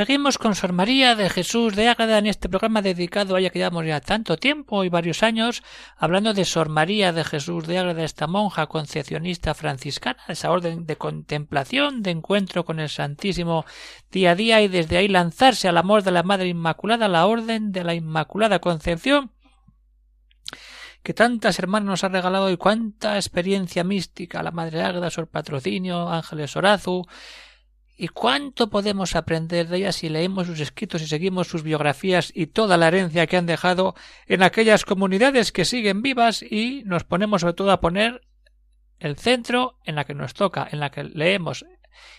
Seguimos con Sor María de Jesús de Ágreda en este programa dedicado a ella que llevamos ya tanto tiempo y varios años hablando de Sor María de Jesús de Ágreda, esta monja concepcionista franciscana, esa orden de contemplación, de encuentro con el Santísimo día a día y desde ahí lanzarse al amor de la Madre Inmaculada, la orden de la Inmaculada Concepción que tantas hermanas nos ha regalado y cuánta experiencia mística la Madre Ágreda, Sor Patrocinio, Ángeles Orazu, ¿Y cuánto podemos aprender de ella si leemos sus escritos y seguimos sus biografías y toda la herencia que han dejado en aquellas comunidades que siguen vivas y nos ponemos sobre todo a poner el centro en la que nos toca, en la que leemos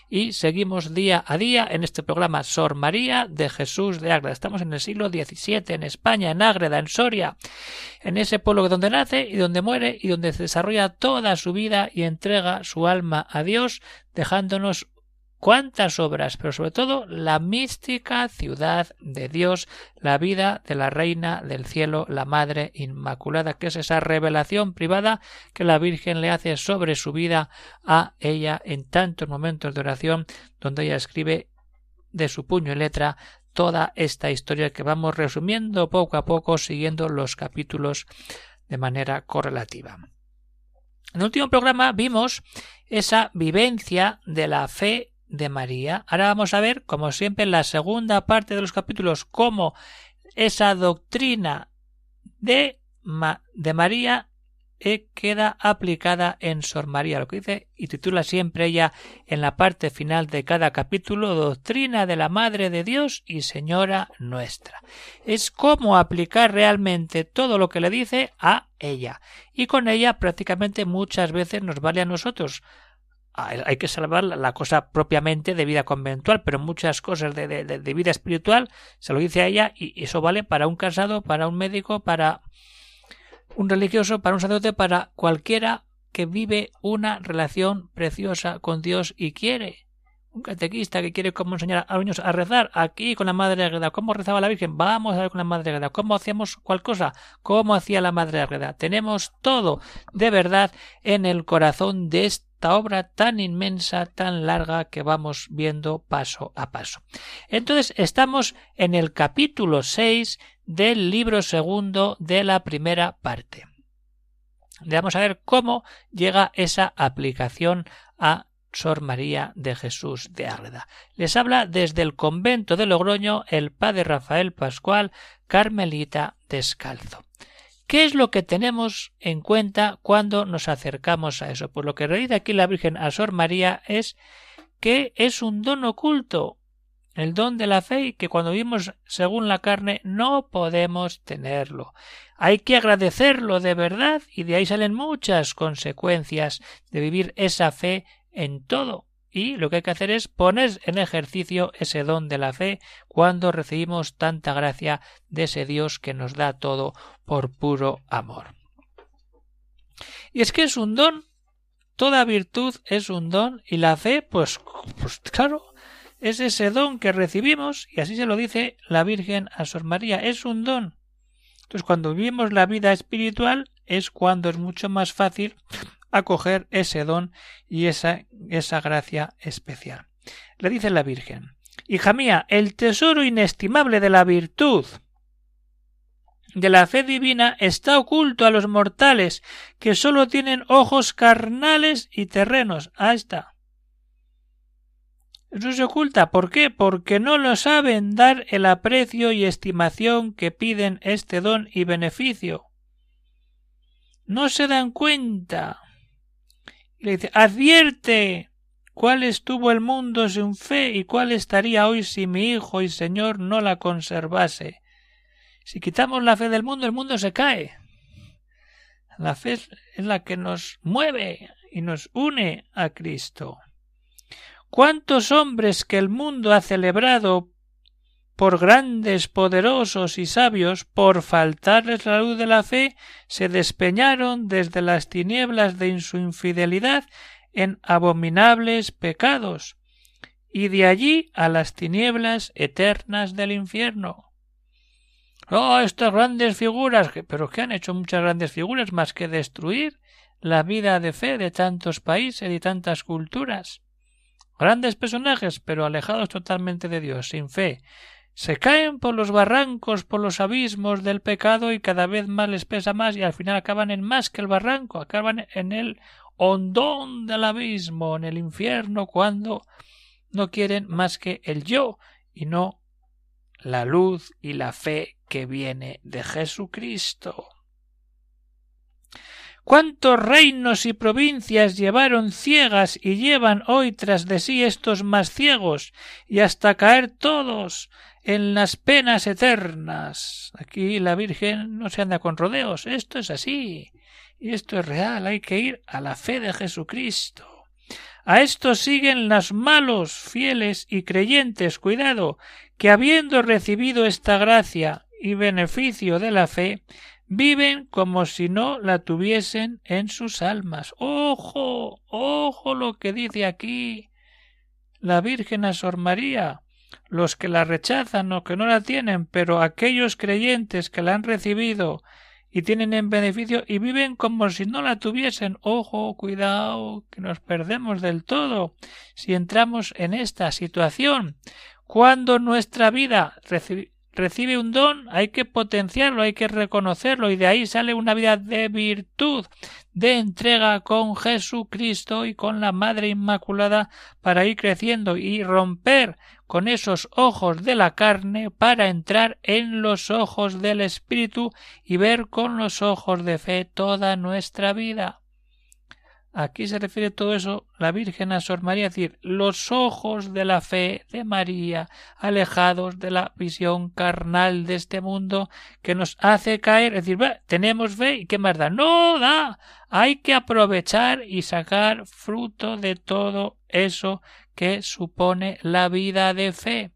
y seguimos día a día en este programa Sor María de Jesús de Ágreda. Estamos en el siglo XVII, en España, en Ágreda, en Soria, en ese pueblo donde nace y donde muere y donde se desarrolla toda su vida y entrega su alma a Dios, dejándonos cuántas obras, pero sobre todo la mística ciudad de Dios, la vida de la Reina del Cielo, la Madre Inmaculada, que es esa revelación privada que la Virgen le hace sobre su vida a ella en tantos momentos de oración, donde ella escribe de su puño y letra toda esta historia que vamos resumiendo poco a poco siguiendo los capítulos de manera correlativa. En el último programa vimos esa vivencia de la fe de María. Ahora vamos a ver, como siempre, en la segunda parte de los capítulos, cómo esa doctrina de, de María eh, queda aplicada en Sor María, lo que dice y titula siempre ella en la parte final de cada capítulo Doctrina de la Madre de Dios y Señora nuestra. Es cómo aplicar realmente todo lo que le dice a ella. Y con ella prácticamente muchas veces nos vale a nosotros hay que salvar la cosa propiamente de vida conventual, pero muchas cosas de, de, vida espiritual se lo dice a ella y eso vale para un casado, para un médico, para un religioso, para un sacerdote, para cualquiera que vive una relación preciosa con Dios y quiere. Un catequista que quiere cómo enseñar a los niños a rezar aquí con la Madre Agreda. ¿Cómo rezaba la Virgen? Vamos a ver con la Madre Agreda. ¿Cómo hacíamos cual cosa? ¿Cómo hacía la Madre Agreda? Tenemos todo de verdad en el corazón de este obra tan inmensa, tan larga que vamos viendo paso a paso. Entonces estamos en el capítulo 6 del libro segundo de la primera parte. Vamos a ver cómo llega esa aplicación a Sor María de Jesús de Ágreda. Les habla desde el convento de Logroño el padre Rafael Pascual, Carmelita Descalzo. ¿Qué es lo que tenemos en cuenta cuando nos acercamos a eso? Pues lo que dice aquí la Virgen a Sor María es que es un don oculto, el don de la fe que cuando vivimos según la carne no podemos tenerlo. Hay que agradecerlo de verdad y de ahí salen muchas consecuencias de vivir esa fe en todo y lo que hay que hacer es poner en ejercicio ese don de la fe cuando recibimos tanta gracia de ese Dios que nos da todo por puro amor. Y es que es un don, toda virtud es un don y la fe, pues, pues claro, es ese don que recibimos y así se lo dice la Virgen a Sor María, es un don. Entonces cuando vivimos la vida espiritual es cuando es mucho más fácil acoger ese don y esa, esa gracia especial. Le dice la Virgen, Hija mía, el tesoro inestimable de la virtud de la fe divina está oculto a los mortales que sólo tienen ojos carnales y terrenos. Ahí está. Eso se oculta. ¿Por qué? Porque no lo saben dar el aprecio y estimación que piden este don y beneficio. No se dan cuenta le dice advierte cuál estuvo el mundo sin fe y cuál estaría hoy si mi Hijo y Señor no la conservase. Si quitamos la fe del mundo, el mundo se cae. La fe es la que nos mueve y nos une a Cristo. ¿Cuántos hombres que el mundo ha celebrado por grandes, poderosos y sabios, por faltarles la luz de la fe, se despeñaron desde las tinieblas de su infidelidad en abominables pecados, y de allí a las tinieblas eternas del infierno. Oh, estas grandes figuras, pero que han hecho muchas grandes figuras más que destruir la vida de fe de tantos países y tantas culturas. Grandes personajes, pero alejados totalmente de Dios, sin fe, se caen por los barrancos, por los abismos del pecado y cada vez más les pesa más y al final acaban en más que el barranco, acaban en el hondón del abismo, en el infierno, cuando no quieren más que el yo y no la luz y la fe que viene de Jesucristo. ¿Cuántos reinos y provincias llevaron ciegas y llevan hoy tras de sí estos más ciegos y hasta caer todos en las penas eternas? Aquí la Virgen no se anda con rodeos, esto es así, y esto es real, hay que ir a la fe de Jesucristo. A esto siguen las malos, fieles y creyentes, cuidado, que habiendo recibido esta gracia y beneficio de la fe, viven como si no la tuviesen en sus almas. Ojo, ojo lo que dice aquí la Virgen a Sor María. Los que la rechazan o que no la tienen, pero aquellos creyentes que la han recibido y tienen en beneficio y viven como si no la tuviesen. Ojo, cuidado, que nos perdemos del todo si entramos en esta situación. Cuando nuestra vida recibe un don, hay que potenciarlo, hay que reconocerlo, y de ahí sale una vida de virtud, de entrega con Jesucristo y con la Madre Inmaculada para ir creciendo y romper con esos ojos de la carne para entrar en los ojos del Espíritu y ver con los ojos de fe toda nuestra vida. Aquí se refiere todo eso la Virgen a Sor María, es decir, los ojos de la fe de María, alejados de la visión carnal de este mundo que nos hace caer, es decir, tenemos fe y qué más da. No da. Hay que aprovechar y sacar fruto de todo eso que supone la vida de fe.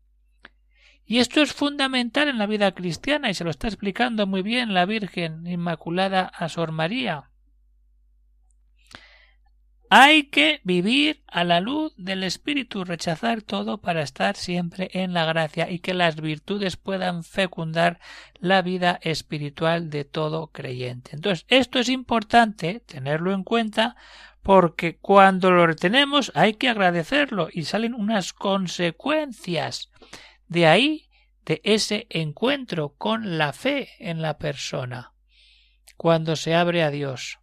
Y esto es fundamental en la vida cristiana y se lo está explicando muy bien la Virgen Inmaculada a Sor María. Hay que vivir a la luz del Espíritu, rechazar todo para estar siempre en la gracia y que las virtudes puedan fecundar la vida espiritual de todo creyente. Entonces, esto es importante tenerlo en cuenta porque cuando lo retenemos hay que agradecerlo y salen unas consecuencias. De ahí, de ese encuentro con la fe en la persona, cuando se abre a Dios.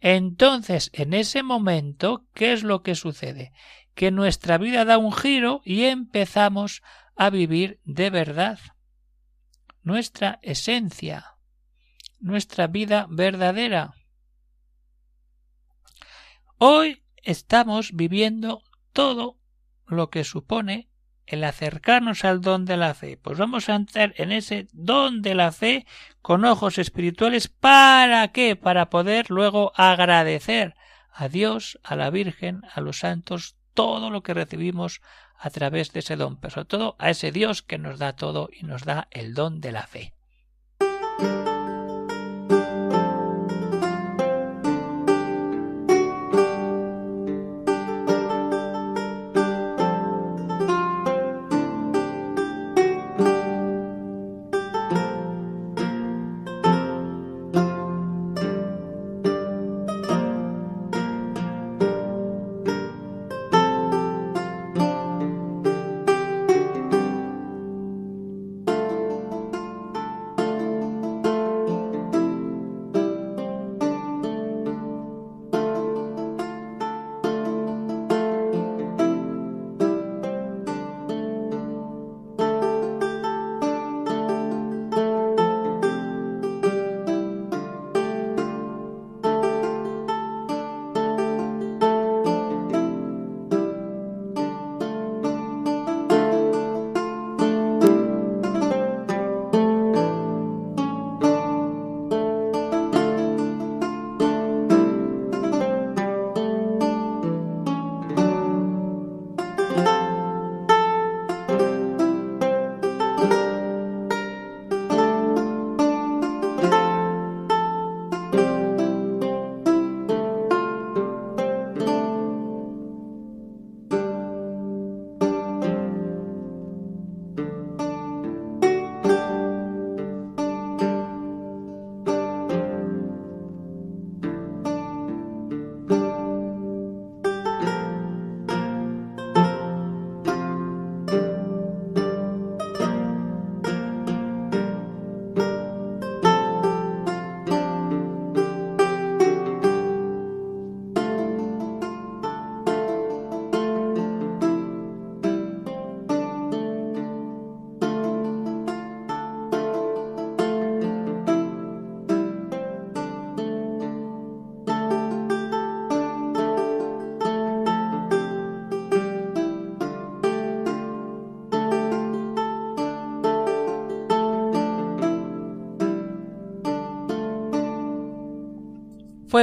Entonces, en ese momento, ¿qué es lo que sucede? Que nuestra vida da un giro y empezamos a vivir de verdad. Nuestra esencia, nuestra vida verdadera. Hoy estamos viviendo todo lo que supone el acercarnos al don de la fe. Pues vamos a entrar en ese don de la fe con ojos espirituales. ¿Para qué? Para poder luego agradecer a Dios, a la Virgen, a los santos, todo lo que recibimos a través de ese don, pero sobre todo a ese Dios que nos da todo y nos da el don de la fe.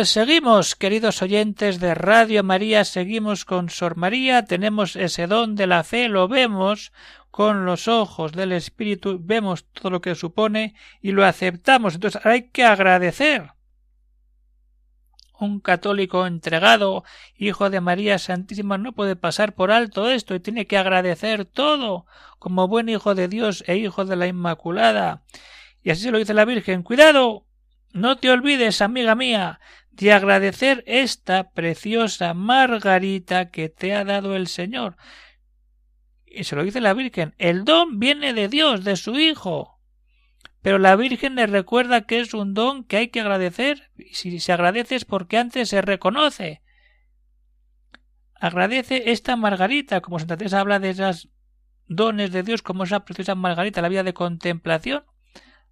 Pues seguimos, queridos oyentes de Radio María, seguimos con Sor María, tenemos ese don de la fe, lo vemos con los ojos del Espíritu, vemos todo lo que supone y lo aceptamos. Entonces hay que agradecer. Un católico entregado, hijo de María Santísima, no puede pasar por alto esto y tiene que agradecer todo, como buen hijo de Dios e hijo de la Inmaculada. Y así se lo dice la Virgen. Cuidado, no te olvides, amiga mía, de agradecer esta preciosa margarita que te ha dado el Señor. Y se lo dice la Virgen. El don viene de Dios, de su Hijo. Pero la Virgen le recuerda que es un don que hay que agradecer. Y si se agradece es porque antes se reconoce. Agradece esta margarita, como Santa Teresa habla de esos dones de Dios, como esa preciosa margarita, la vida de contemplación.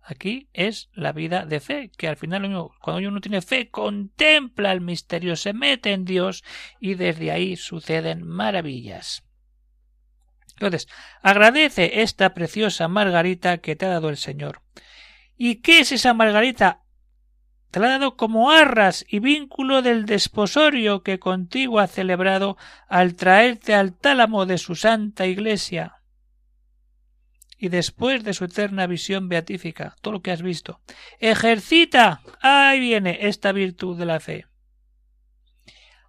Aquí es la vida de fe, que al final cuando uno tiene fe contempla el misterio, se mete en Dios y desde ahí suceden maravillas. Entonces, agradece esta preciosa margarita que te ha dado el Señor. ¿Y qué es esa margarita? Te la ha dado como arras y vínculo del desposorio que contigo ha celebrado al traerte al tálamo de su santa iglesia y después de su eterna visión beatífica, todo lo que has visto. Ejercita. Ahí viene esta virtud de la fe.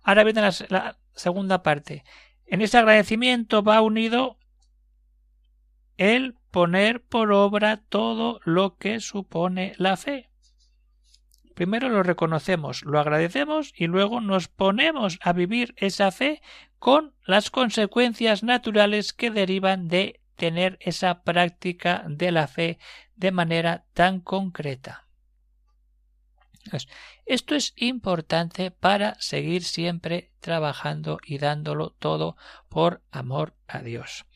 Ahora viene la, segunda parte. En ese agradecimiento va unido el poner por obra todo lo que supone la fe. Primero lo reconocemos, lo agradecemos y luego nos ponemos a vivir esa fe con las consecuencias naturales que derivan de tener esa práctica de la fe de manera tan concreta. Esto es importante para seguir siempre trabajando y dándolo todo por amor a Dios.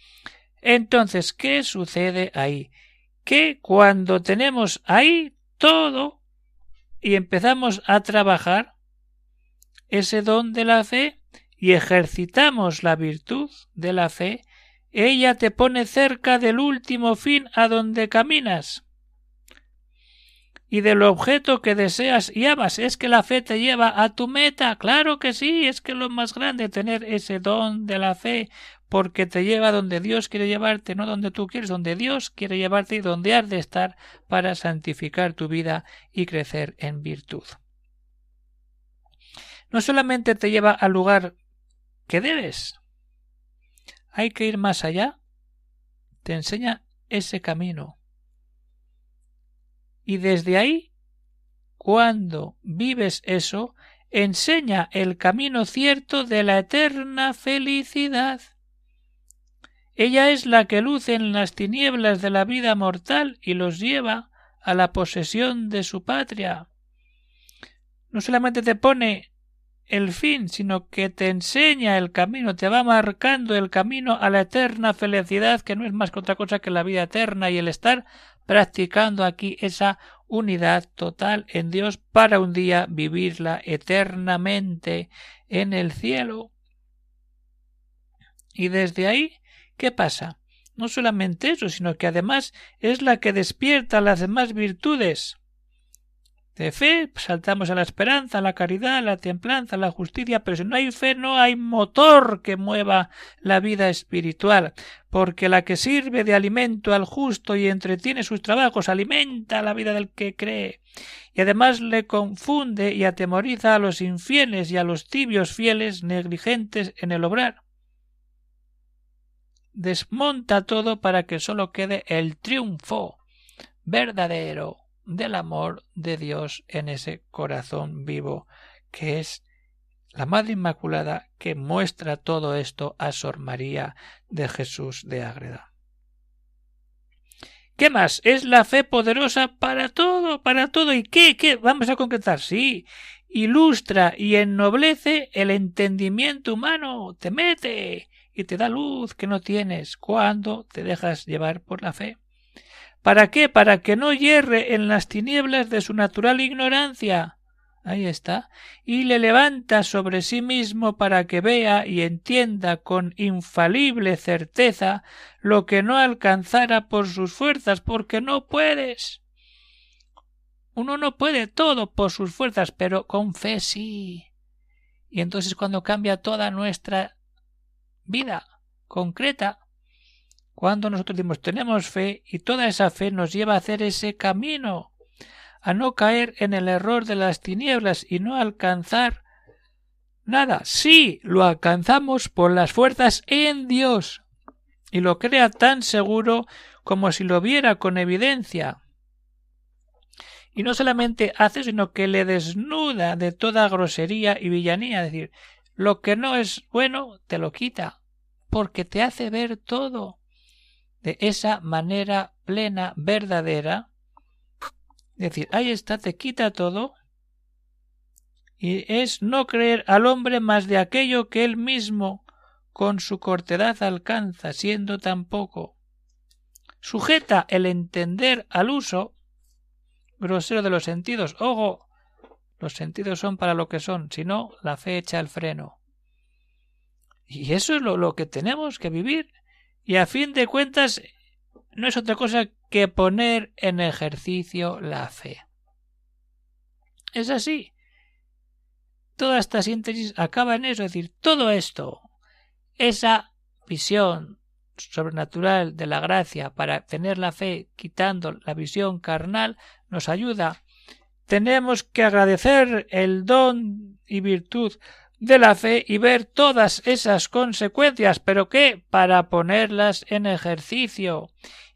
Entonces, ¿qué sucede ahí? Que cuando tenemos ahí todo y empezamos a trabajar ese don de la fe y ejercitamos la virtud de la fe, ella te pone cerca del último fin a donde caminas y del objeto que deseas y amas. Es que la fe te lleva a tu meta. Claro que sí, es que lo más grande tener ese don de la fe, porque te lleva donde Dios quiere llevarte, no donde tú quieres, donde Dios quiere llevarte y donde has de estar para santificar tu vida y crecer en virtud. No solamente te lleva al lugar que debes, hay que ir más allá. Te enseña ese camino. Y desde ahí, cuando vives eso, enseña el camino cierto de la eterna felicidad. Ella es la que luce en las tinieblas de la vida mortal y los lleva a la posesión de su patria. No solamente te pone el fin, sino que te enseña el camino, te va marcando el camino a la eterna felicidad, que no es más que otra cosa que la vida eterna y el estar practicando aquí esa unidad total en Dios para un día vivirla eternamente en el cielo. Y desde ahí, ¿qué pasa? No solamente eso, sino que además es la que despierta las demás virtudes de fe saltamos a la esperanza, a la caridad, a la templanza, a la justicia, pero si no hay fe no hay motor que mueva la vida espiritual, porque la que sirve de alimento al justo y entretiene sus trabajos alimenta la vida del que cree, y además le confunde y atemoriza a los infieles y a los tibios fieles negligentes en el obrar. Desmonta todo para que sólo quede el triunfo verdadero del amor de Dios en ese corazón vivo que es la Madre Inmaculada que muestra todo esto a Sor María de Jesús de Ágreda. ¿Qué más? Es la fe poderosa para todo, para todo. ¿Y qué? ¿Qué? Vamos a concretar. Sí. Ilustra y ennoblece el entendimiento humano. Te mete y te da luz que no tienes cuando te dejas llevar por la fe. ¿Para qué? Para que no hierre en las tinieblas de su natural ignorancia. Ahí está. Y le levanta sobre sí mismo para que vea y entienda con infalible certeza lo que no alcanzara por sus fuerzas, porque no puedes. Uno no puede todo por sus fuerzas, pero con fe sí. Y entonces cuando cambia toda nuestra vida concreta, cuando nosotros dimos tenemos fe y toda esa fe nos lleva a hacer ese camino, a no caer en el error de las tinieblas y no alcanzar nada. Sí, lo alcanzamos por las fuerzas en Dios y lo crea tan seguro como si lo viera con evidencia. Y no solamente hace, sino que le desnuda de toda grosería y villanía, es decir, lo que no es bueno te lo quita, porque te hace ver todo de esa manera plena, verdadera. Es decir, ahí está, te quita todo. Y es no creer al hombre más de aquello que él mismo con su cortedad alcanza, siendo tan poco. Sujeta el entender al uso grosero de los sentidos. Ojo, los sentidos son para lo que son, si no, la fe echa el freno. Y eso es lo, lo que tenemos que vivir y a fin de cuentas no es otra cosa que poner en ejercicio la fe. Es así. Toda esta síntesis acaba en eso, es decir, todo esto, esa visión sobrenatural de la gracia para tener la fe quitando la visión carnal nos ayuda. Tenemos que agradecer el don y virtud de la fe y ver todas esas consecuencias, pero que para ponerlas en ejercicio.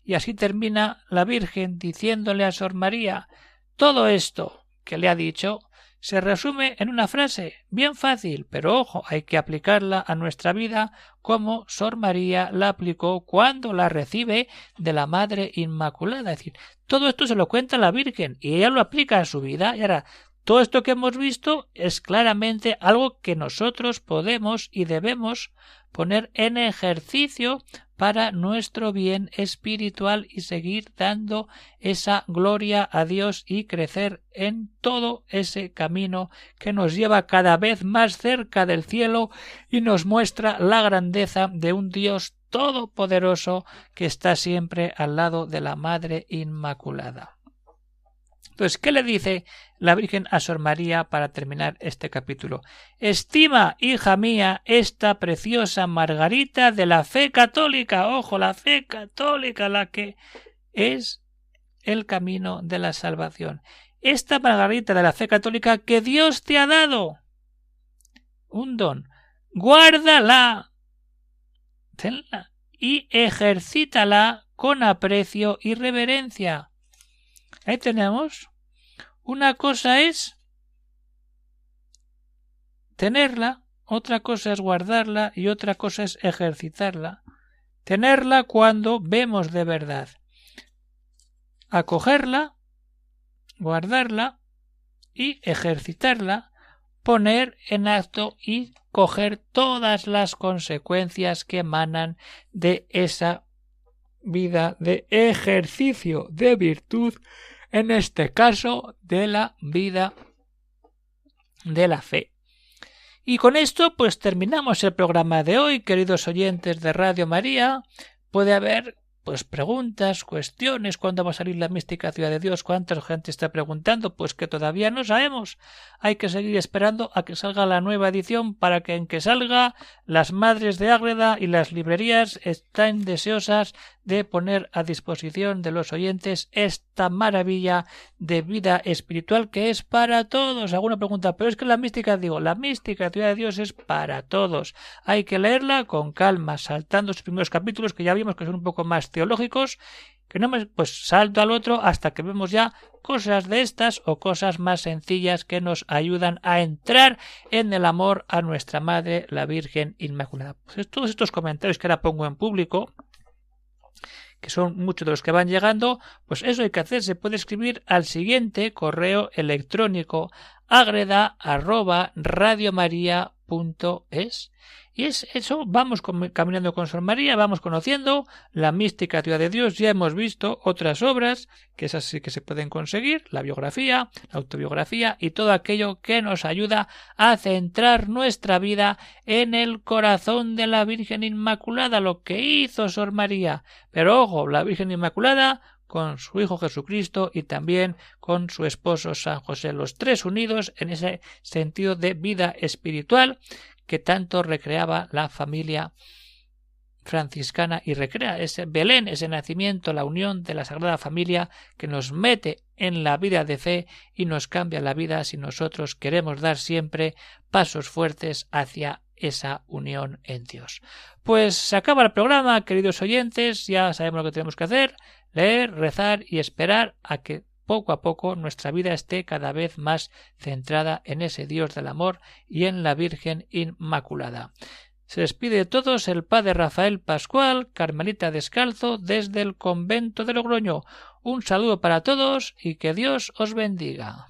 Y así termina la Virgen diciéndole a Sor María todo esto que le ha dicho se resume en una frase bien fácil, pero ojo, hay que aplicarla a nuestra vida como Sor María la aplicó cuando la recibe de la Madre Inmaculada. Es decir, todo esto se lo cuenta la Virgen y ella lo aplica a su vida. Y ahora, todo esto que hemos visto es claramente algo que nosotros podemos y debemos poner en ejercicio para nuestro bien espiritual y seguir dando esa gloria a Dios y crecer en todo ese camino que nos lleva cada vez más cerca del cielo y nos muestra la grandeza de un Dios todopoderoso que está siempre al lado de la Madre Inmaculada. Entonces, ¿qué le dice la Virgen a Sor María para terminar este capítulo? Estima, hija mía, esta preciosa Margarita de la fe católica. Ojo, la fe católica, la que es el camino de la salvación. Esta Margarita de la fe católica que Dios te ha dado. Un don. Guárdala. Tenla. Y ejercítala con aprecio y reverencia. Ahí tenemos una cosa es tenerla, otra cosa es guardarla y otra cosa es ejercitarla. Tenerla cuando vemos de verdad. Acogerla, guardarla y ejercitarla, poner en acto y coger todas las consecuencias que emanan de esa vida de ejercicio de virtud en este caso de la vida de la fe. Y con esto pues terminamos el programa de hoy, queridos oyentes de Radio María. Puede haber pues preguntas, cuestiones, cuándo va a salir la mística ciudad de Dios, cuánta gente está preguntando, pues que todavía no sabemos. Hay que seguir esperando a que salga la nueva edición para que en que salga las madres de Ágreda y las librerías están deseosas de poner a disposición de los oyentes esta maravilla de vida espiritual que es para todos. Alguna pregunta, pero es que la mística, digo, la mística ciudad de Dios es para todos. Hay que leerla con calma, saltando los primeros capítulos que ya vimos que son un poco más que no me, pues salto al otro hasta que vemos ya cosas de estas o cosas más sencillas que nos ayudan a entrar en el amor a nuestra Madre, la Virgen Inmaculada. Pues todos estos comentarios que ahora pongo en público, que son muchos de los que van llegando, pues eso hay que hacer, se puede escribir al siguiente correo electrónico agreda arroba radiomaria.es y es eso, vamos caminando con Sor María, vamos conociendo la mística ciudad de Dios, ya hemos visto otras obras, que esas sí que se pueden conseguir, la biografía, la autobiografía y todo aquello que nos ayuda a centrar nuestra vida en el corazón de la Virgen Inmaculada, lo que hizo Sor María. Pero ojo, la Virgen Inmaculada con su Hijo Jesucristo y también con su esposo San José, los tres unidos en ese sentido de vida espiritual que tanto recreaba la familia franciscana y recrea ese Belén, ese nacimiento, la unión de la Sagrada Familia que nos mete en la vida de fe y nos cambia la vida si nosotros queremos dar siempre pasos fuertes hacia esa unión en Dios. Pues se acaba el programa, queridos oyentes, ya sabemos lo que tenemos que hacer, leer, rezar y esperar a que poco a poco nuestra vida esté cada vez más centrada en ese Dios del amor y en la Virgen Inmaculada. Se despide de todos el padre Rafael Pascual, Carmelita Descalzo, desde el convento de Logroño. Un saludo para todos y que Dios os bendiga.